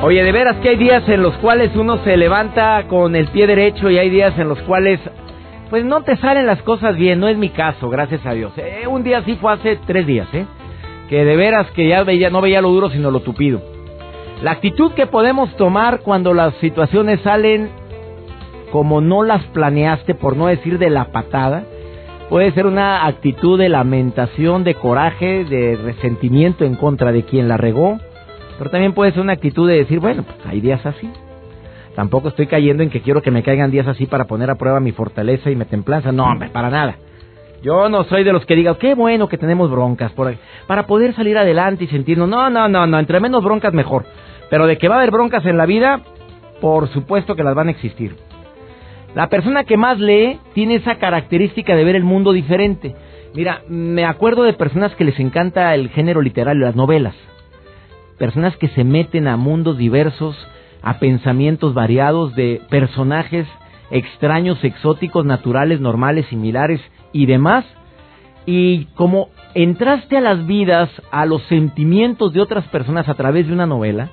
Oye, de veras que hay días en los cuales uno se levanta con el pie derecho y hay días en los cuales pues no te salen las cosas bien, no es mi caso, gracias a Dios. Eh, un día sí fue hace tres días, ¿eh? Que de veras que ya veía, no veía lo duro sino lo tupido. La actitud que podemos tomar cuando las situaciones salen como no las planeaste, por no decir de la patada, puede ser una actitud de lamentación, de coraje, de resentimiento en contra de quien la regó, pero también puede ser una actitud de decir, bueno, pues hay días así. Tampoco estoy cayendo en que quiero que me caigan días así para poner a prueba mi fortaleza y mi templanza. No, hombre, para nada. Yo no soy de los que digan, qué bueno que tenemos broncas por para poder salir adelante y sentirnos, no, no, no, no, entre menos broncas mejor. Pero de que va a haber broncas en la vida, por supuesto que las van a existir. La persona que más lee tiene esa característica de ver el mundo diferente. Mira, me acuerdo de personas que les encanta el género literario, las novelas personas que se meten a mundos diversos, a pensamientos variados de personajes extraños, exóticos, naturales, normales, similares y demás. Y como entraste a las vidas, a los sentimientos de otras personas a través de una novela,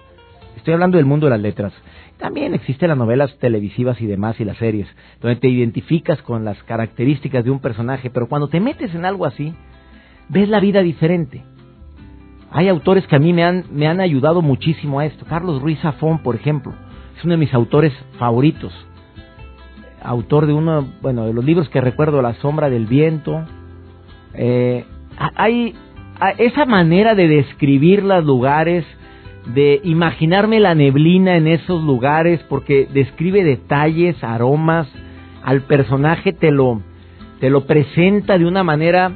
estoy hablando del mundo de las letras, también existen las novelas televisivas y demás y las series, donde te identificas con las características de un personaje, pero cuando te metes en algo así, ves la vida diferente. Hay autores que a mí me han, me han ayudado muchísimo a esto. Carlos Ruiz Zafón, por ejemplo, es uno de mis autores favoritos. Autor de uno, bueno, de los libros que recuerdo, La sombra del viento. Eh, hay esa manera de describir los lugares, de imaginarme la neblina en esos lugares, porque describe detalles, aromas, al personaje te lo, te lo presenta de una manera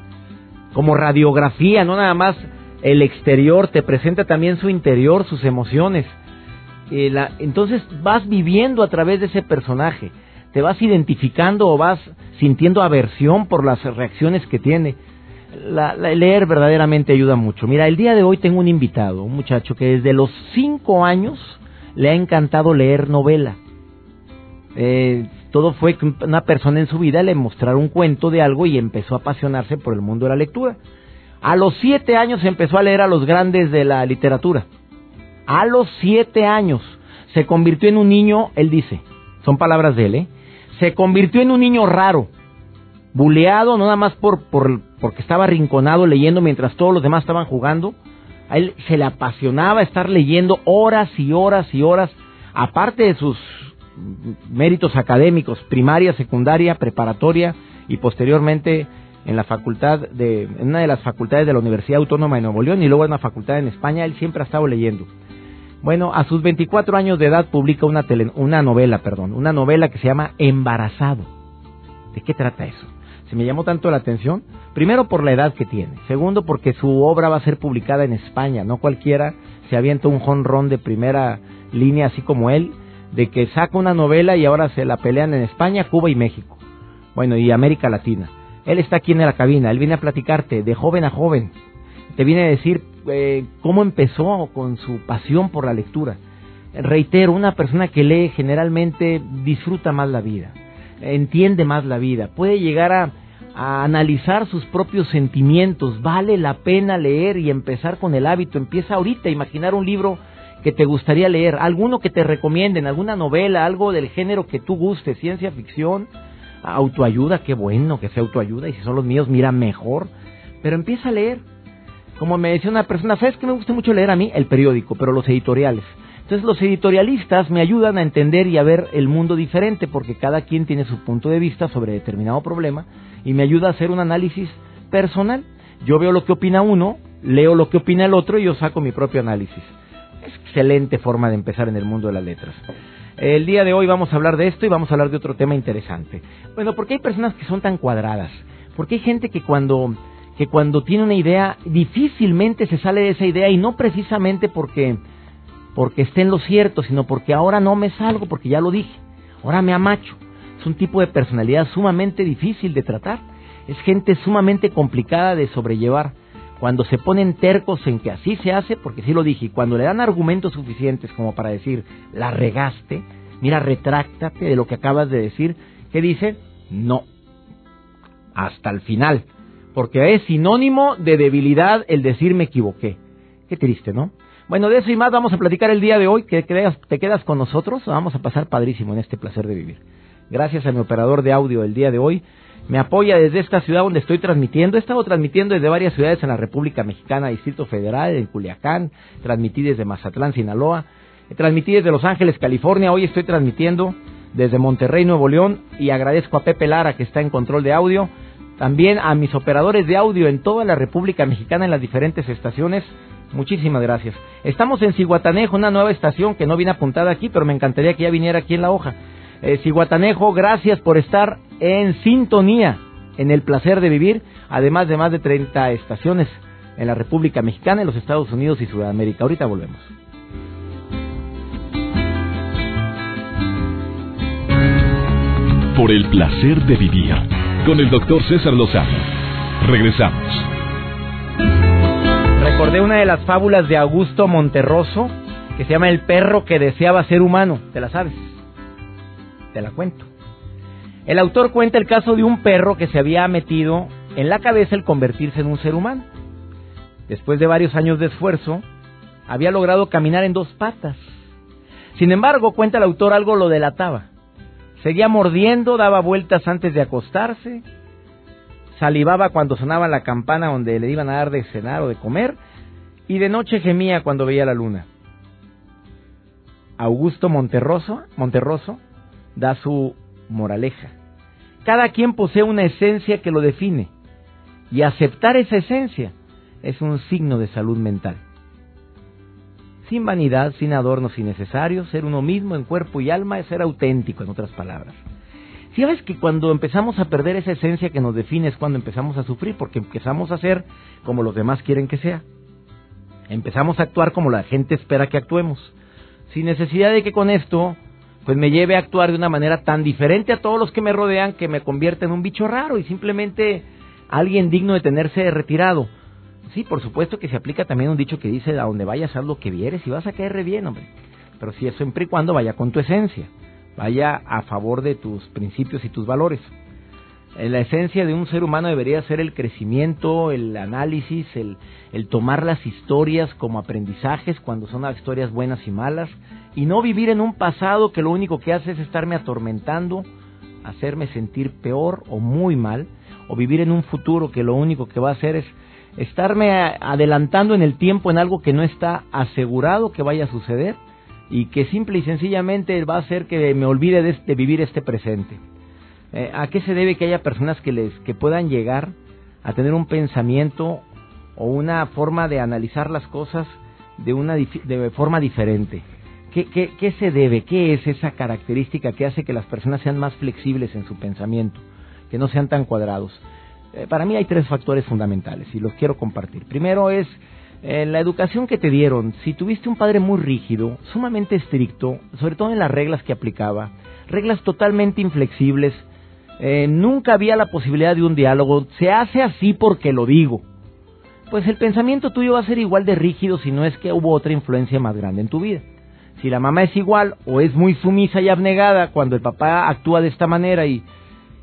como radiografía, no nada más el exterior, te presenta también su interior, sus emociones. Eh, entonces vas viviendo a través de ese personaje, te vas identificando o vas sintiendo aversión por las reacciones que tiene. La, leer verdaderamente ayuda mucho. Mira, el día de hoy tengo un invitado, un muchacho que desde los cinco años le ha encantado leer novela. Eh, todo fue que una persona en su vida le mostrara un cuento de algo y empezó a apasionarse por el mundo de la lectura. A los siete años empezó a leer a los grandes de la literatura. A los siete años se convirtió en un niño, él dice, son palabras de él, ¿eh? se convirtió en un niño raro, buleado no nada más por, por, porque estaba arrinconado leyendo mientras todos los demás estaban jugando. A él se le apasionaba estar leyendo horas y horas y horas, aparte de sus méritos académicos, primaria, secundaria, preparatoria y posteriormente en la facultad de, en una de las facultades de la Universidad Autónoma de Nuevo León y luego en una facultad en España, él siempre ha estado leyendo. Bueno, a sus 24 años de edad publica una, una novela, perdón, una novela que se llama Embarazado. ¿De qué trata eso? Se me llamó tanto la atención, primero por la edad que tiene, segundo porque su obra va a ser publicada en España, no cualquiera se avienta un jonrón de primera línea así como él, de que saca una novela y ahora se la pelean en España, Cuba y México. Bueno, y América Latina. Él está aquí en la cabina, él viene a platicarte de joven a joven. Te viene a decir eh, cómo empezó con su pasión por la lectura. Reitero, una persona que lee generalmente disfruta más la vida, entiende más la vida, puede llegar a, analizar sus propios sentimientos. Vale la pena leer y empezar con el hábito. Empieza ahorita a imaginar un libro que te gustaría leer, alguno que te recomienden, alguna novela, algo del género que tú guste, ciencia ficción, autoayuda, qué bueno que sea autoayuda, y si son los míos, mira mejor. Pero empieza a leer. Como me decía una persona, ¿sabes que me gusta mucho leer a mí? El periódico, pero los editoriales. Entonces los editorialistas me ayudan a entender y a ver el mundo diferente, porque cada quien tiene su punto de vista sobre determinado problema, y me ayuda a hacer un análisis personal. Yo veo lo que opina uno, leo lo que opina el otro y yo saco mi propio análisis. Es excelente forma de empezar en el mundo de las letras. El día de hoy vamos a hablar de esto y vamos a hablar de otro tema interesante. Bueno, ¿por qué hay personas que son tan cuadradas? Porque hay gente que cuando que cuando tiene una idea difícilmente se sale de esa idea y no precisamente porque porque esté en lo cierto, sino porque ahora no me salgo porque ya lo dije. Ahora me amacho. Es un tipo de personalidad sumamente difícil de tratar. Es gente sumamente complicada de sobrellevar. Cuando se ponen tercos en que así se hace, porque sí lo dije, y cuando le dan argumentos suficientes como para decir, la regaste, mira, retráctate de lo que acabas de decir, ¿qué dice? No. Hasta el final porque es sinónimo de debilidad el decir me equivoqué. Qué triste, ¿no? Bueno, de eso y más vamos a platicar el día de hoy. Que te quedas con nosotros. Vamos a pasar padrísimo en este placer de vivir. Gracias a mi operador de audio el día de hoy. Me apoya desde esta ciudad donde estoy transmitiendo. He estado transmitiendo desde varias ciudades en la República Mexicana, Distrito Federal, en Culiacán. Transmití desde Mazatlán, Sinaloa. Transmití desde Los Ángeles, California. Hoy estoy transmitiendo desde Monterrey, Nuevo León. Y agradezco a Pepe Lara que está en control de audio también a mis operadores de audio en toda la República Mexicana en las diferentes estaciones. Muchísimas gracias. Estamos en Ciguatanejo, una nueva estación que no viene apuntada aquí, pero me encantaría que ya viniera aquí en la hoja. Eh, Ciguatanejo, gracias por estar en sintonía en el placer de vivir, además de más de 30 estaciones en la República Mexicana, en los Estados Unidos y Sudamérica. Ahorita volvemos. Por el placer de vivir con el doctor César Lozano. Regresamos. Recordé una de las fábulas de Augusto Monterroso que se llama El perro que deseaba ser humano. ¿Te la sabes? Te la cuento. El autor cuenta el caso de un perro que se había metido en la cabeza el convertirse en un ser humano. Después de varios años de esfuerzo, había logrado caminar en dos patas. Sin embargo, cuenta el autor algo lo delataba. Seguía mordiendo, daba vueltas antes de acostarse, salivaba cuando sonaba la campana donde le iban a dar de cenar o de comer, y de noche gemía cuando veía la luna. Augusto Monterroso, Monterroso da su moraleja. Cada quien posee una esencia que lo define, y aceptar esa esencia es un signo de salud mental sin vanidad, sin adornos innecesarios, ser uno mismo en cuerpo y alma es ser auténtico, en otras palabras. Si ves que cuando empezamos a perder esa esencia que nos define es cuando empezamos a sufrir, porque empezamos a ser como los demás quieren que sea. Empezamos a actuar como la gente espera que actuemos, sin necesidad de que con esto pues me lleve a actuar de una manera tan diferente a todos los que me rodean que me convierta en un bicho raro y simplemente alguien digno de tenerse retirado. Sí, por supuesto que se aplica también un dicho que dice, a donde vayas haz lo que vieres y vas a caer re bien, hombre. Pero si es siempre y cuando vaya con tu esencia, vaya a favor de tus principios y tus valores. La esencia de un ser humano debería ser el crecimiento, el análisis, el, el tomar las historias como aprendizajes cuando son historias buenas y malas, y no vivir en un pasado que lo único que hace es estarme atormentando, hacerme sentir peor o muy mal, o vivir en un futuro que lo único que va a hacer es estarme adelantando en el tiempo en algo que no está asegurado que vaya a suceder y que simple y sencillamente va a hacer que me olvide de, vivir este presente. Eh, ¿A qué se debe que haya personas que les que puedan llegar a tener un pensamiento o una forma de analizar las cosas de una de forma diferente? ¿Qué, qué, ¿Qué se debe? ¿Qué es esa característica que hace que las personas sean más flexibles en su pensamiento, que no sean tan cuadrados? Eh, para mí hay tres factores fundamentales y los quiero compartir. Primero es eh, la educación que te dieron. Si tuviste un padre muy rígido, sumamente estricto, sobre todo en las reglas que aplicaba, reglas totalmente inflexibles, eh, nunca había la posibilidad de un diálogo, se hace así porque lo digo. Pues el pensamiento tuyo va a ser igual de rígido si no es que hubo otra influencia más grande en tu vida. Si la mamá es igual o es muy sumisa y abnegada cuando el papá actúa de esta manera y,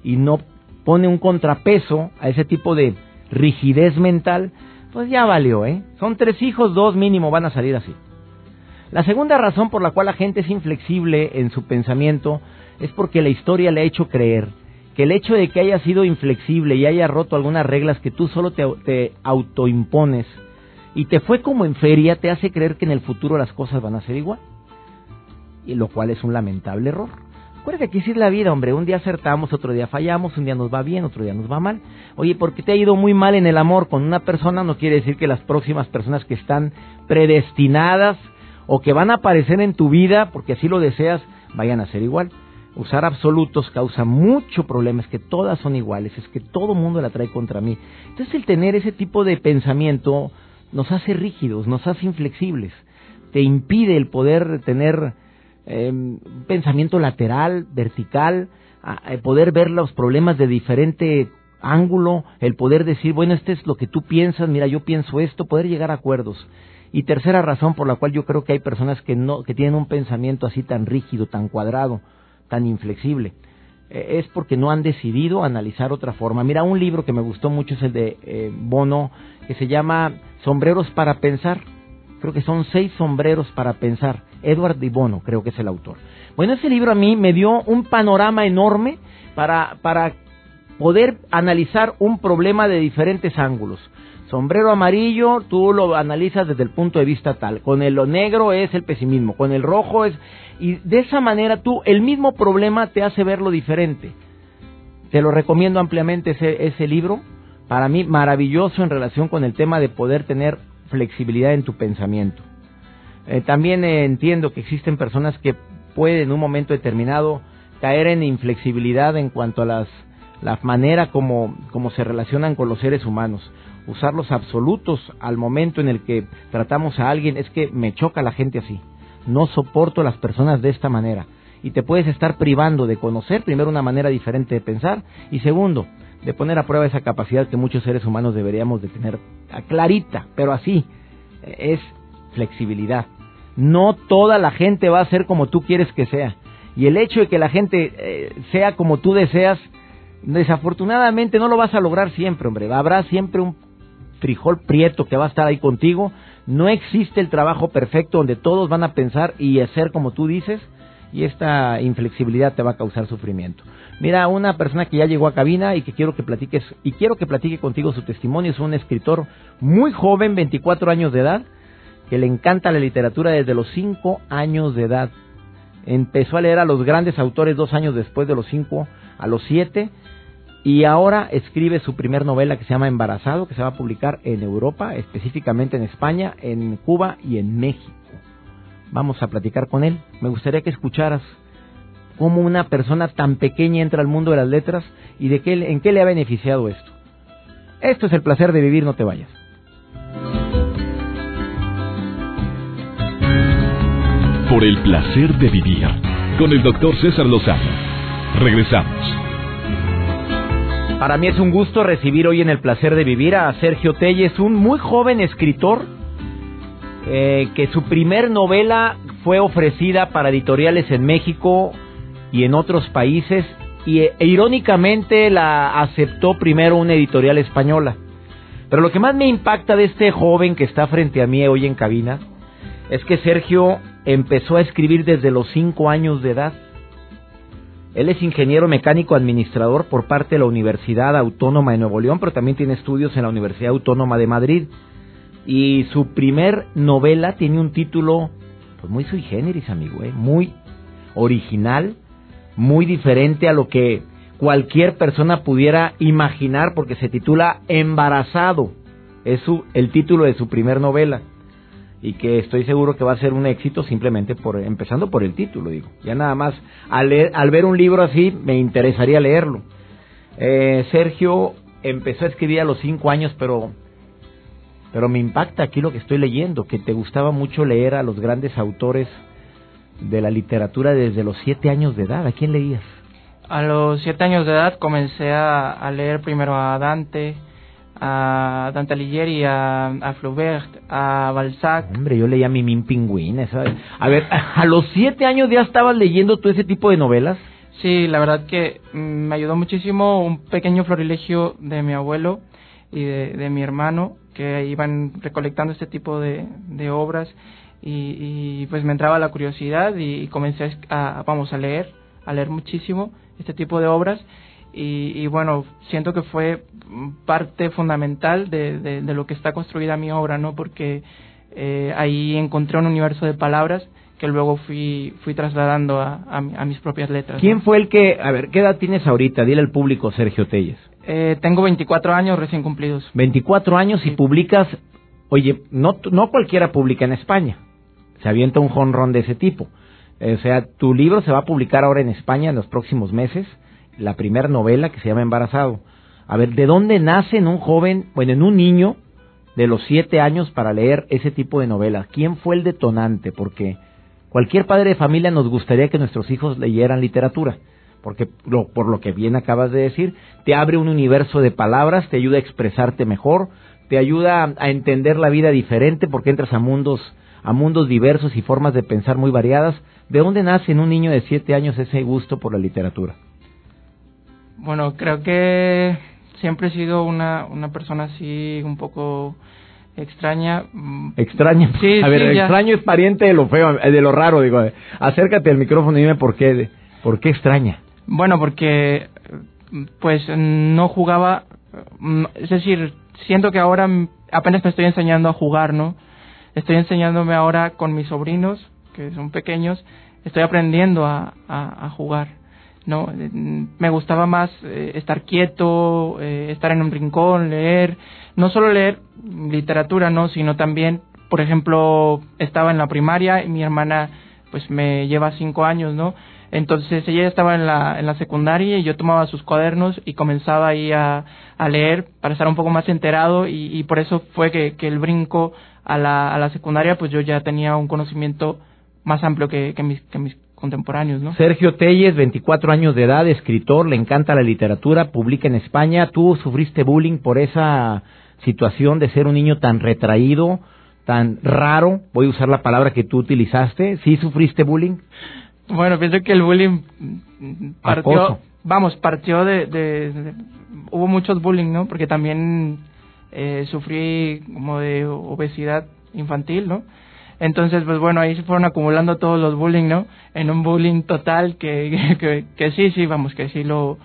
y no pone un contrapeso a ese tipo de rigidez mental, pues ya valió, ¿eh? Son tres hijos, dos mínimo van a salir así. La segunda razón por la cual la gente es inflexible en su pensamiento es porque la historia le ha hecho creer que el hecho de que haya sido inflexible y haya roto algunas reglas que tú solo te, autoimpones y te fue como en feria, te hace creer que en el futuro las cosas van a ser igual. Y lo cual es un lamentable error. Acuérdate que así es la vida, hombre. Un día acertamos, otro día fallamos, un día nos va bien, otro día nos va mal. Oye, porque te ha ido muy mal en el amor con una persona, no quiere decir que las próximas personas que están predestinadas o que van a aparecer en tu vida, porque así lo deseas, vayan a ser igual. Usar absolutos causa mucho problema, es que todas son iguales, es que todo mundo la trae contra mí. Entonces el tener ese tipo de pensamiento nos hace rígidos, nos hace inflexibles, te impide el poder tener eh, un pensamiento lateral, vertical, a, poder ver los problemas de diferente ángulo, el poder decir, bueno, este es lo que tú piensas, mira, yo pienso esto, poder llegar a acuerdos. Y tercera razón por la cual yo creo que hay personas que no que tienen un pensamiento así tan rígido, tan cuadrado, tan inflexible, eh, es porque no han decidido analizar otra forma. Mira, un libro que me gustó mucho es el de eh, Bono, que se llama Sombreros para pensar. Creo que son seis sombreros para pensar. Edward Di Bono, creo que es el autor. Bueno, ese libro a mí me dio un panorama enorme para, para poder analizar un problema de diferentes ángulos. Sombrero amarillo, tú lo analizas desde el punto de vista tal. Con el negro es el pesimismo, con el rojo es... Y de esa manera tú, el mismo problema te hace verlo diferente. Te lo recomiendo ampliamente ese, ese libro. Para mí, maravilloso en relación con el tema de poder tener flexibilidad en tu pensamiento. Eh, también eh, entiendo que existen personas que pueden en un momento determinado caer en inflexibilidad en cuanto a las, la manera como, como se relacionan con los seres humanos. Usar los absolutos al momento en el que tratamos a alguien es que me choca la gente así. No soporto a las personas de esta manera. Y te puedes estar privando de conocer primero una manera diferente de pensar y segundo, de poner a prueba esa capacidad que muchos seres humanos deberíamos de tener clarita, pero así, es flexibilidad. No toda la gente va a ser como tú quieres que sea. Y el hecho de que la gente eh, sea como tú deseas, desafortunadamente no lo vas a lograr siempre, hombre. Habrá siempre un frijol prieto que va a estar ahí contigo. No existe el trabajo perfecto donde todos van a pensar y hacer como tú dices. Y esta inflexibilidad te va a causar sufrimiento. Mira, una persona que ya llegó a cabina y que quiero que platiques y quiero que platique contigo su testimonio es un escritor muy joven, 24 años de edad, que le encanta la literatura desde los cinco años de edad. Empezó a leer a los grandes autores dos años después de los cinco a los siete y ahora escribe su primer novela que se llama Embarazado, que se va a publicar en Europa, específicamente en España, en Cuba y en México. Vamos a platicar con él. Me gustaría que escucharas cómo una persona tan pequeña entra al mundo de las letras y de qué, en qué le ha beneficiado esto. Esto es el placer de vivir, no te vayas. por el placer de vivir con el doctor César Lozano. Regresamos. Para mí es un gusto recibir hoy en el placer de vivir a Sergio Telles, un muy joven escritor eh, que su primer novela fue ofrecida para editoriales en México y en otros países y e, irónicamente la aceptó primero una editorial española. Pero lo que más me impacta de este joven que está frente a mí hoy en cabina es que Sergio empezó a escribir desde los cinco años de edad. Él es ingeniero mecánico administrador por parte de la Universidad Autónoma de Nuevo León, pero también tiene estudios en la Universidad Autónoma de Madrid. Y su primer novela tiene un título pues muy sui generis, amigo, ¿eh? muy original, muy diferente a lo que cualquier persona pudiera imaginar porque se titula Embarazado. Es su, el título de su primer novela y que estoy seguro que va a ser un éxito simplemente por empezando por el título digo. Ya nada más al, al ver un libro así me interesaría leerlo. Eh, Sergio empezó a escribir a los cinco años pero pero me impacta aquí lo que estoy leyendo que te gustaba mucho leer a los grandes autores de la literatura desde los siete años de edad. A quién leías a los siete años de edad comencé a, a leer primero a Dante a Dante Alighieri, a, a Flaubert, a Balzac. Hombre, yo leía Mimín Pingüín. A ver, ¿a los siete años ya estabas leyendo todo ese tipo de novelas? Sí, la verdad que mm, me ayudó muchísimo un pequeño florilegio de mi abuelo y de, mi hermano que iban recolectando este tipo de, de obras y, pues me entraba la curiosidad y, comencé a, vamos, a leer, a leer muchísimo este tipo de obras y, bueno, siento que fue parte fundamental de, de, lo que está construida mi obra, ¿no? Porque eh, ahí encontré un universo de palabras que luego fui, fui trasladando a, a, mis propias letras. ¿Quién fue el que, a ver, qué edad tienes ahorita? Dile al público, Sergio Telles. Eh, tengo 24 años recién cumplidos. 24 años y publicas, oye, no, no cualquiera publica en España, se avienta un jonrón de ese tipo. O sea, tu libro se va a publicar ahora en España en los próximos meses, la primera novela que se llama Embarazado. A ver, ¿de dónde nace en un joven, bueno, en un niño de los siete años para leer ese tipo de novelas? ¿Quién fue el detonante? Porque cualquier padre de familia nos gustaría que nuestros hijos leyeran literatura, porque por lo que bien acabas de decir, te abre un universo de palabras, te ayuda a expresarte mejor, te ayuda a entender la vida diferente porque entras a mundos a mundos diversos y formas de pensar muy variadas. ¿De dónde nace en un niño de siete años ese gusto por la literatura? Bueno, creo que siempre he sido una, una persona así un poco extraña. Mm, extraña. Sí, a ver, extraño es pariente de lo feo, de lo raro, digo. Acércate al micrófono y dime por qué, por qué extraña. Bueno, porque pues no jugaba, mm, es decir, siento que ahora apenas me estoy enseñando a jugar, ¿no? Estoy enseñándome ahora con mis sobrinos, que son pequeños, estoy aprendiendo a, a, jugar, ¿no? Me gustaba más eh, estar quieto, eh, estar en un rincón, leer, no solo leer literatura, ¿no? Sino también, por ejemplo, estaba en la primaria y mi hermana, pues me lleva cinco años, ¿no? Entonces ella estaba en la, en la secundaria y yo tomaba sus cuadernos y comenzaba ahí a, a leer para estar un poco más enterado y, por eso fue que, que el brinco a la, a la secundaria pues yo ya tenía un conocimiento más amplio que, que, mis, que mis contemporáneos, ¿no? Sergio Telles, 24 años de edad, escritor, le encanta la literatura, publica en España. ¿Tú sufriste bullying por esa situación de ser un niño tan retraído, tan raro? Voy a usar la palabra que tú utilizaste. ¿Sí sufriste bullying? Bueno, pienso que el bullying partió, vamos, partió de, hubo muchos bullying, ¿no? Porque también eh, sufrí como de obesidad infantil, ¿no? Entonces, pues bueno, ahí se fueron acumulando todos los bullying, ¿no? En un bullying total que, que, que sí, sí, vamos, que sí lo,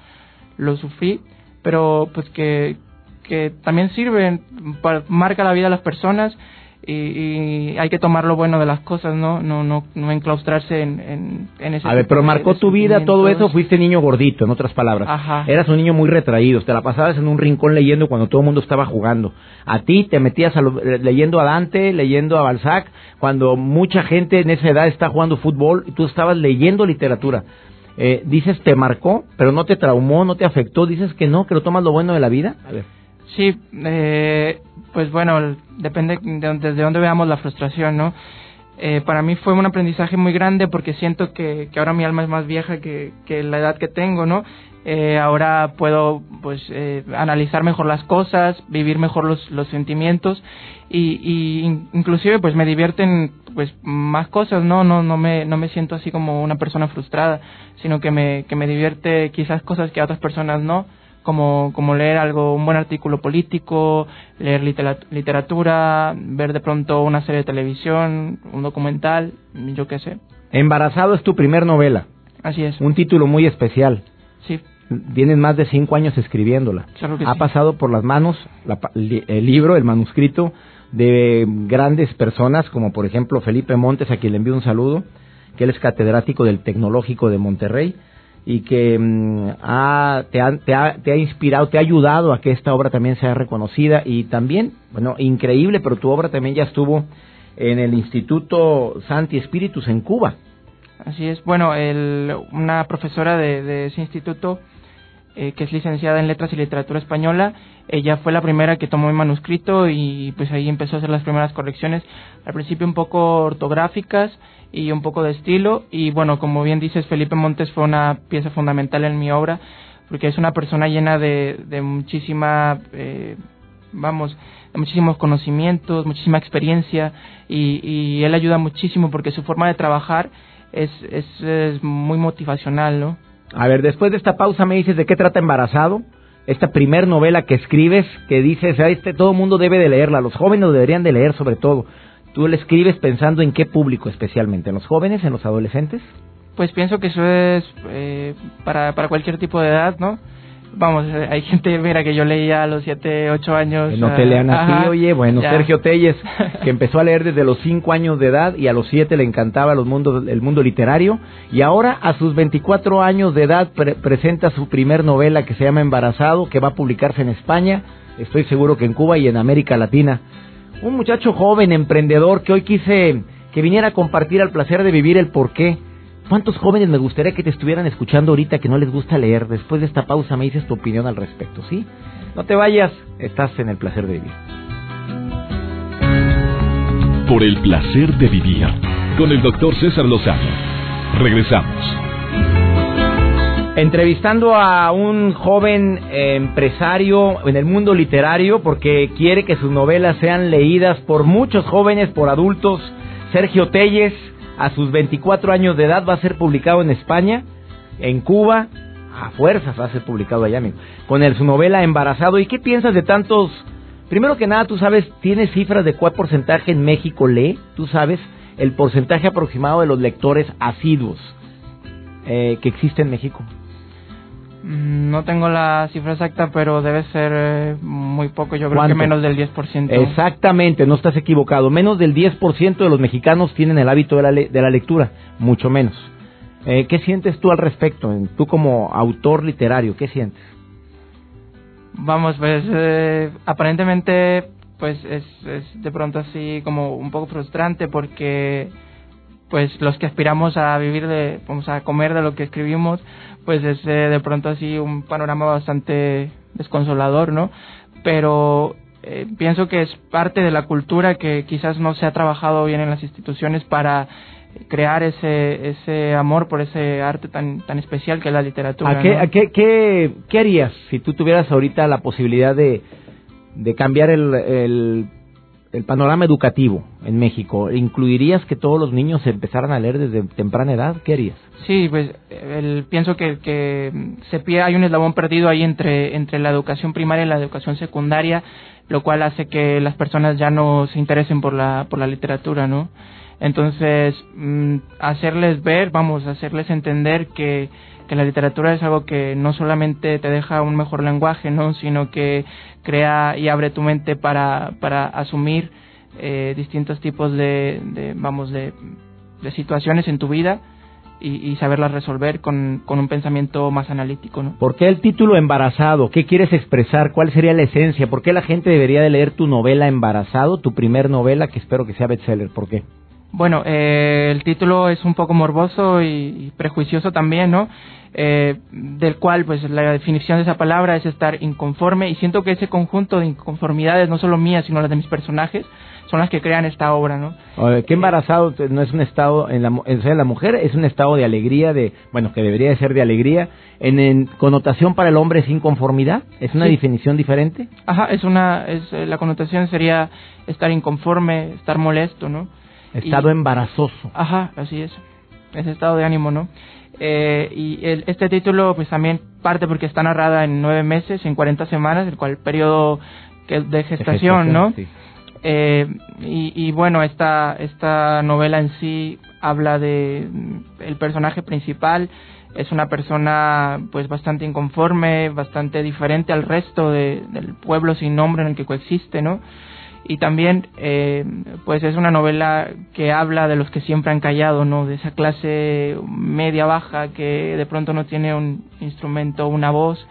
lo sufrí, pero pues que, que también sirve, para, marca la vida de las personas y, hay que tomar lo bueno de las cosas, ¿no? No, no, no enclaustrarse en, en, ese. A ver, pero marcó tu vida todo eso, fuiste niño gordito, en otras palabras. Ajá. Eras un niño muy retraído, te la pasabas en un rincón leyendo cuando todo el mundo estaba jugando. A ti te metías eh, leyendo a Dante, leyendo a Balzac, cuando mucha gente en esa edad está jugando fútbol y tú estabas leyendo literatura. Eh, dices, te marcó, pero no te traumó, no te afectó, dices que no, que lo tomas lo bueno de la vida. A ver. Sí, eh, pues bueno, depende de desde dónde veamos la frustración, ¿no? Eh, para mí fue un aprendizaje muy grande porque siento que, que ahora mi alma es más vieja que, la edad que tengo, ¿no? Eh, ahora puedo pues eh, analizar mejor las cosas, vivir mejor los, los sentimientos y, y inclusive pues me divierten pues más cosas, ¿no? No no me no me siento así como una persona frustrada, sino que me que me divierte quizás cosas que a otras personas no como, como leer algo, un buen artículo político, leer literatura, ver de pronto una serie de televisión, un documental, yo qué sé. Embarazado es tu primer novela. Así es. Un título muy especial. Sí. Tienes más de cinco años escribiéndola. ha pasado por las manos el libro, el manuscrito, de grandes personas, como por ejemplo Felipe Montes, a quien le envío un saludo, que él es catedrático del Tecnológico de Monterrey y que mm, te, ha, te, ha, te, ha, inspirado, te ha ayudado a que esta obra también sea reconocida y también, bueno, increíble, pero tu obra también ya estuvo en el Instituto Santi Espíritus en Cuba. Así es, bueno, una profesora de ese instituto eh, que es licenciada en Letras y Literatura Española. Ella fue la primera que tomó mi manuscrito y pues ahí empezó a hacer las primeras correcciones, al principio un poco ortográficas y un poco de estilo. Y bueno, como bien dices, Felipe Montes fue una pieza fundamental en mi obra, porque es una persona llena de, de muchísima, eh, vamos, muchísimos conocimientos, muchísima experiencia y, y él ayuda muchísimo porque su forma de trabajar es, es, es muy motivacional, ¿no? A ver, después de esta pausa me dices de qué trata Embarazado, esta primer novela que escribes, que dices, este, todo mundo debe de leerla, los jóvenes deberían de leer sobre todo. ¿Tú la escribes pensando en qué público especialmente? ¿En los jóvenes, en los adolescentes? Pues pienso que eso es eh, para, para cualquier tipo de edad, ¿no? Vamos, eh, hay gente, mira, que yo leía a los 7, 8 años. no te lean así, oye, bueno, Sergio Telles, que empezó a leer desde los 5 años de edad y a los 7 le encantaba los mundos, el mundo literario, y ahora a sus 24 años de edad presenta su primer novela que se llama Embarazado, que va a publicarse en España, estoy seguro que en Cuba y en América Latina. Un muchacho joven, emprendedor, que hoy quise que viniera a compartir el placer de vivir el porqué ¿Cuántos jóvenes me gustaría que te estuvieran escuchando ahorita que no les gusta leer? Después de esta pausa me dices tu opinión al respecto, ¿sí? No te vayas, estás en el placer de vivir. Por el placer de vivir, con el doctor César Lozano. Regresamos. Entrevistando a un joven eh, empresario en el mundo literario porque quiere que sus novelas sean leídas por muchos jóvenes, por adultos. Sergio Telles, a sus 24 años de edad, va a ser publicado en España, en Cuba, a fuerzas va a ser publicado allá, amigo, con el, su novela Embarazado. ¿Y qué piensas de tantos? Primero que nada, tú sabes, ¿tienes cifras de cuál porcentaje en México lee? Tú sabes el porcentaje aproximado de los lectores asiduos eh, que existe en México. Mm, no tengo la cifra exacta, pero debe ser eh, muy poco. Yo creo que menos del 10%. Exactamente, no estás equivocado. Menos del 10% de los mexicanos tienen el hábito de la, de la lectura, mucho menos. Eh, ¿Qué sientes tú al respecto? Tú como autor literario, ¿qué sientes? Vamos, pues eh, aparentemente pues es, es de pronto así como un poco frustrante porque pues los que aspiramos a vivir de, vamos a comer de lo que escribimos, pues es eh, de pronto así un panorama bastante desconsolador, ¿no? Pero eh, pienso que es parte de la cultura que quizás no se ha trabajado bien en las instituciones para crear ese ese amor por ese arte tan tan especial que es la literatura. ¿A qué, qué, qué, qué, harías si tú tuvieras ahorita la posibilidad de, de cambiar el, el el panorama educativo en México, ¿incluirías que todos los niños empezaran a leer desde temprana edad? ¿Qué harías? Sí, pues el, pienso que, que se hay un eslabón perdido ahí entre, entre la educación primaria y la educación secundaria, lo cual hace que las personas ya no se interesen por la, por la literatura, ¿no? Entonces, mm, hacerles ver, vamos, hacerles entender que, que la literatura es algo que no solamente te deja un mejor lenguaje, ¿no? sino que crea y abre tu mente para, para asumir eh, distintos tipos de, de vamos, de, situaciones en tu vida y, y saberlas resolver con, con, un pensamiento más analítico. ¿no? ¿Por qué el título Embarazado? ¿Qué quieres expresar? ¿Cuál sería la esencia? ¿Por qué la gente debería de leer tu novela Embarazado, tu primer novela, que espero que sea bestseller? ¿Por qué? Bueno, eh, el título es un poco morboso y, prejuicioso también, ¿no? Eh, del cual, pues, la definición de esa palabra es estar inconforme y siento que ese conjunto de inconformidades, no solo mías, sino las de mis personajes, son las que crean esta obra, ¿no? qué embarazado no es un estado en la, en la mujer es un estado de alegría, de bueno que debería de ser de alegría. En, connotación para el hombre es inconformidad, es una definición diferente. Ajá, es una, es eh, la connotación sería estar inconforme, estar molesto, ¿no? Estado embarazoso. Ajá, así es. Ese estado de ánimo, ¿no? Eh, y el, este título, pues también parte porque está narrada en nueve meses, en 40 semanas, el cual periodo que de gestación, ¿no? Eh, y, y, bueno, esta, esta novela en sí habla de el personaje principal es una persona pues bastante inconforme, bastante diferente al resto de, del pueblo sin nombre en el que coexiste, ¿no? Y también eh, pues es una novela que habla de los que siempre han callado no de esa clase media baja que de pronto no tiene un instrumento una voz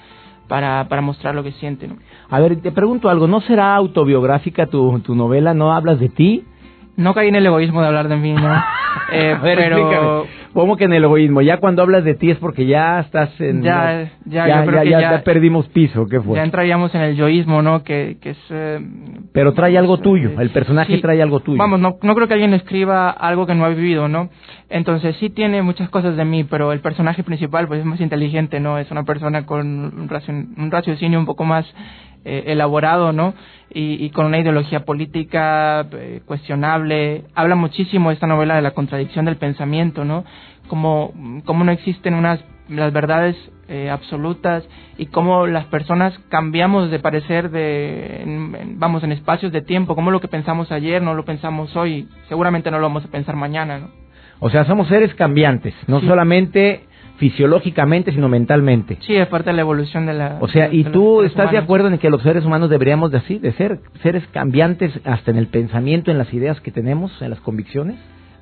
para, para mostrar lo que siente a ver te pregunto algo no será autobiográfica tu, tu novela no hablas de ti no caí en el egoísmo de hablar de mí, ¿no? Eh, pero... ¿Cómo que en el egoísmo? Ya cuando hablas de ti es porque ya estás en... Ya, ya, ya, yo creo que ya, perdimos piso, ¿qué fue? Ya entraríamos en el yoísmo, ¿no? Que, que es... Eh, pero trae algo tuyo, el personaje trae algo tuyo. Vamos, no, no creo que alguien escriba algo que no ha vivido, ¿no? Entonces sí tiene muchas cosas de mí, pero el personaje principal pues es más inteligente, ¿no? Es una persona con un, un raciocinio un poco más eh, elaborado, ¿no? Y, y, con una ideología política eh, cuestionable. Habla muchísimo esta novela de la contradicción del pensamiento, ¿no? Como, como no existen unas las verdades eh, absolutas y cómo las personas cambiamos de parecer de vamos en espacios de tiempo como lo que pensamos ayer no lo pensamos hoy seguramente no lo vamos a pensar mañana ¿no? o sea somos seres cambiantes no solamente fisiológicamente, sino mentalmente. Sí, es parte de la evolución de la... O sea, ¿y tú estás de acuerdo en que los seres humanos deberíamos de así, de ser seres cambiantes hasta en el pensamiento, en las ideas que tenemos, en las convicciones?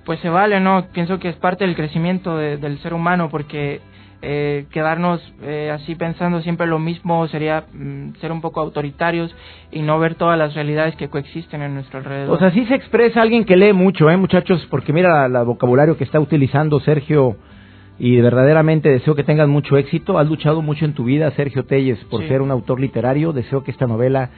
Pues se vale, ¿no? Pienso que es parte del crecimiento del ser humano porque eh, quedarnos eh, así pensando siempre lo mismo sería mm, ser un poco autoritarios y no ver todas las realidades que coexisten en nuestro alrededor. O sea, sí se expresa alguien que lee mucho, ¿eh, muchachos? Porque mira el vocabulario que está utilizando Sergio y verdaderamente deseo que tengas mucho éxito. Has luchado mucho en tu vida, Sergio Telles, por Sí. ser un autor literario. Deseo que esta novela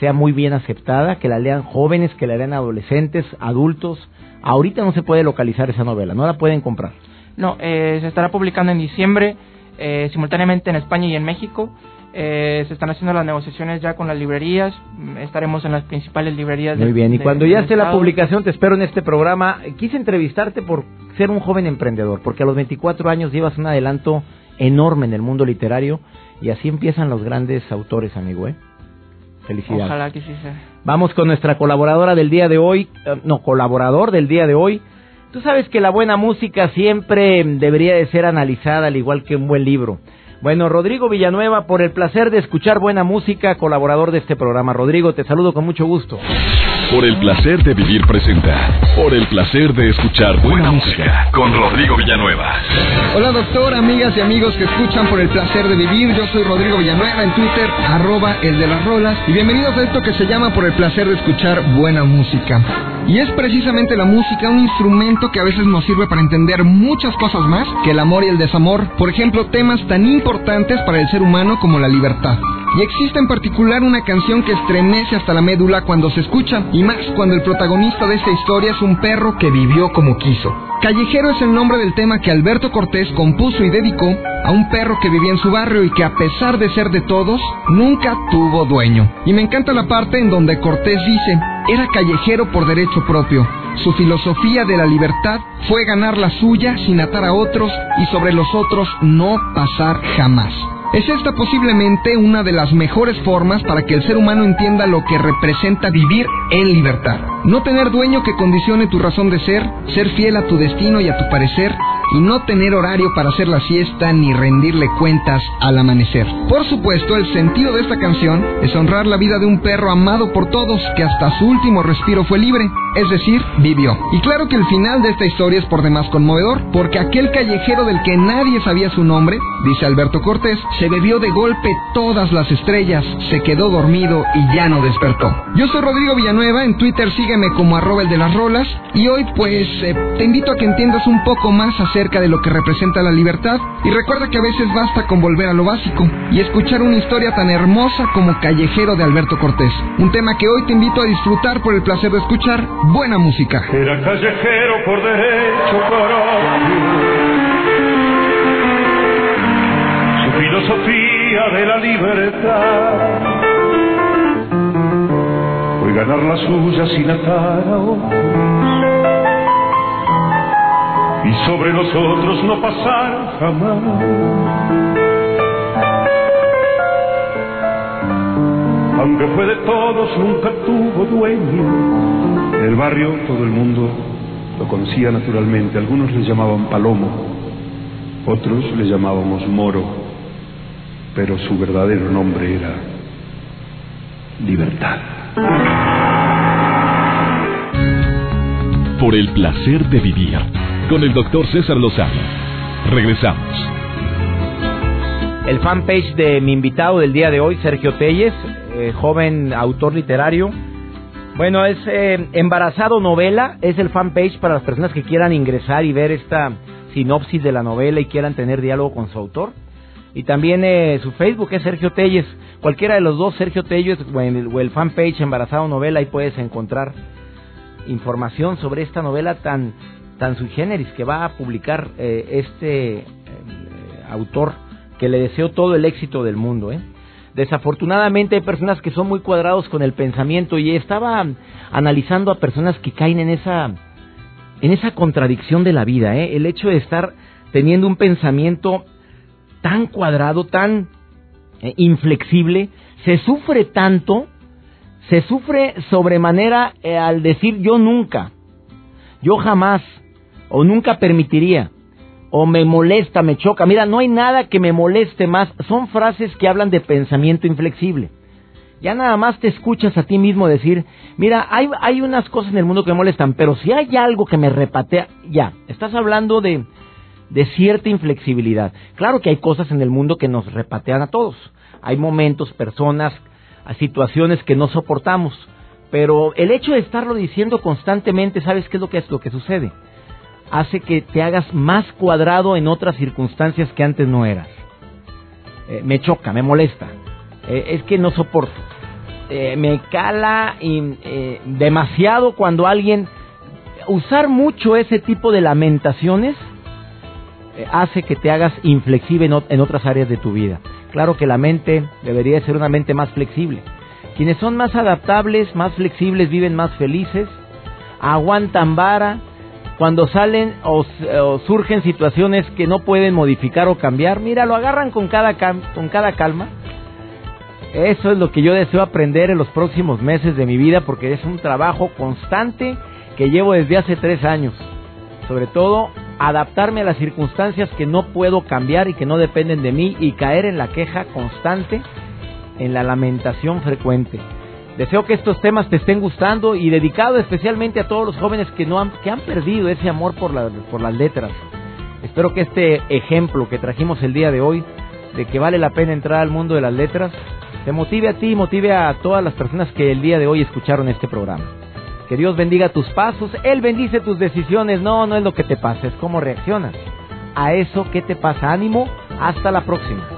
sea muy bien aceptada, que la lean jóvenes, que la lean adolescentes, adultos. Ahorita no se puede localizar esa novela, no la pueden comprar. No, eh, se estará publicando en diciembre, eh, simultáneamente en España y en México. Eh, se están haciendo las negociaciones ya con las librerías. Estaremos en las principales librerías. Muy bien, y de- cuando ya esté la publicación, te espero en este programa. Quise entrevistarte por ser un joven emprendedor, porque a los 24 años llevas un adelanto enorme en el mundo literario y así empiezan los grandes autores, amigo, ¿eh? Felicidades. Ojalá que sí sea. Vamos con nuestra colaboradora del día de hoy, eh, no, colaborador del día de hoy. Tú sabes que la buena música siempre debería de ser analizada al igual que un buen libro. Bueno, Rodrigo Villanueva, por el placer de escuchar buena música, colaborador de este programa. Rodrigo, te saludo con mucho gusto. Por el placer de vivir presenta. Por el placer de escuchar buena música. Con Rodrigo Villanueva. Hola doctor, amigas y amigos que escuchan por el placer de vivir. Yo soy Rodrigo Villanueva en Twitter, arroba el de las rolas. Y bienvenidos a esto que se llama por el placer de escuchar buena música. Y es precisamente la música un instrumento que a veces nos sirve para entender muchas cosas más que el amor y el desamor. Por ejemplo, temas tan importantes para el ser humano como la libertad. Y existe en particular una canción que estremece hasta la médula cuando se escucha, y más cuando el protagonista de esta historia es un perro que vivió como quiso. Callejero es el nombre del tema que Alberto Cortés compuso y dedicó a un perro que vivía en su barrio y que a pesar de ser de todos, nunca tuvo dueño. Y me encanta la parte en donde Cortés dice, era callejero por derecho propio. Su filosofía de la libertad fue ganar la suya sin atar a otros y sobre los otros no pasar jamás. Es esta posiblemente una de las mejores formas para que el ser humano entienda lo que representa vivir en libertad. No tener dueño que condicione tu razón de ser, ser fiel a tu destino y a tu parecer, y no tener horario para hacer la siesta ni rendirle cuentas al amanecer. Por supuesto, el sentido de esta canción es honrar la vida de un perro amado por todos que hasta su último respiro fue libre, es decir, vivió. Y claro que el final de esta historia es por demás conmovedor, porque aquel callejero del que nadie sabía su nombre, dice Alberto Cortés, se bebió de golpe todas las estrellas, se quedó dormido y ya no despertó. Yo soy Rodrigo Villanueva, en Twitter sígueme como arroba el de las rolas, y hoy pues eh, te invito a que entiendas un poco más acerca de lo que representa la libertad, y recuerda que a veces basta con volver a lo básico, y escuchar una historia tan hermosa como Callejero de Alberto Cortés, un tema que hoy te invito a disfrutar por el placer de escuchar buena música. Era callejero por derecho propio. Su filosofía de la libertad fue ganar la suya sin atar a. Y sobre nosotros no pasar jamás. Aunque fue de todos, nunca tuvo dueño. En el barrio todo el mundo lo conocía naturalmente. Algunos le llamaban Palomo, otros le llamábamos Moro, pero su verdadero nombre era Libertad. Por el placer de vivir. Con el doctor César Lozano. Regresamos. El fanpage de mi invitado del día de hoy, Sergio Telles, eh, joven autor literario. Bueno, es eh, Embarazado Novela, es el fanpage para las personas que quieran ingresar y ver esta sinopsis de la novela y quieran tener diálogo con su autor. Y también eh, su Facebook es Sergio Telles. Cualquiera de los dos, Sergio Telles o el, o el fanpage Embarazado Novela, ahí puedes encontrar información sobre esta novela tan, tan sui generis que va a publicar eh, este eh, autor que le deseo todo el éxito del mundo. ¿eh? Desafortunadamente hay personas que son muy cuadrados con el pensamiento y estaba analizando a personas que caen en esa en esa contradicción de la vida, ¿eh? el hecho de estar teniendo un pensamiento tan cuadrado, tan inflexible, se sufre tanto, se sufre sobremanera al decir yo nunca, yo jamás, o nunca permitiría, o me molesta, me choca. Mira, no hay nada que me moleste más. Son frases que hablan de pensamiento inflexible. Ya nada más te escuchas a ti mismo decir, mira, hay, hay unas cosas en el mundo que me molestan, pero si hay algo que me repatea, ya, estás hablando de, de cierta inflexibilidad. Claro que hay cosas en el mundo que nos repatean a todos. Hay momentos, personas, situaciones que no soportamos. Pero el hecho de estarlo diciendo constantemente, ¿sabes qué es lo que es lo que sucede? Hace que te hagas más cuadrado en otras circunstancias que antes no eras. Eh, me choca, me molesta. Eh, es que no soporto. Eh, me cala demasiado cuando alguien... Usar mucho ese tipo de lamentaciones hace que te hagas inflexible en otras áreas de tu vida. Claro que la mente debería ser una mente más flexible. Quienes son más adaptables, más flexibles, viven más felices, aguantan vara, cuando salen o, surgen situaciones que no pueden modificar o cambiar, mira, lo agarran con cada, con cada calma. Eso es lo que yo deseo aprender en los próximos meses de mi vida porque es un trabajo constante que llevo desde hace tres años. Sobre todo, adaptarme a las circunstancias que no puedo cambiar y que no dependen de mí y caer en la queja constante, en la lamentación frecuente. Deseo que estos temas te estén gustando y dedicado especialmente a todos los jóvenes que no han, que han perdido ese amor por, por las letras. Espero que este ejemplo que trajimos el día de hoy de que vale la pena entrar al mundo de las letras te motive a ti y motive a todas las personas que el día de hoy escucharon este programa. Que Dios bendiga tus pasos, Él bendice tus decisiones. No, no es lo que te pasa, es cómo reaccionas a eso que te pasa. Ánimo, hasta la próxima.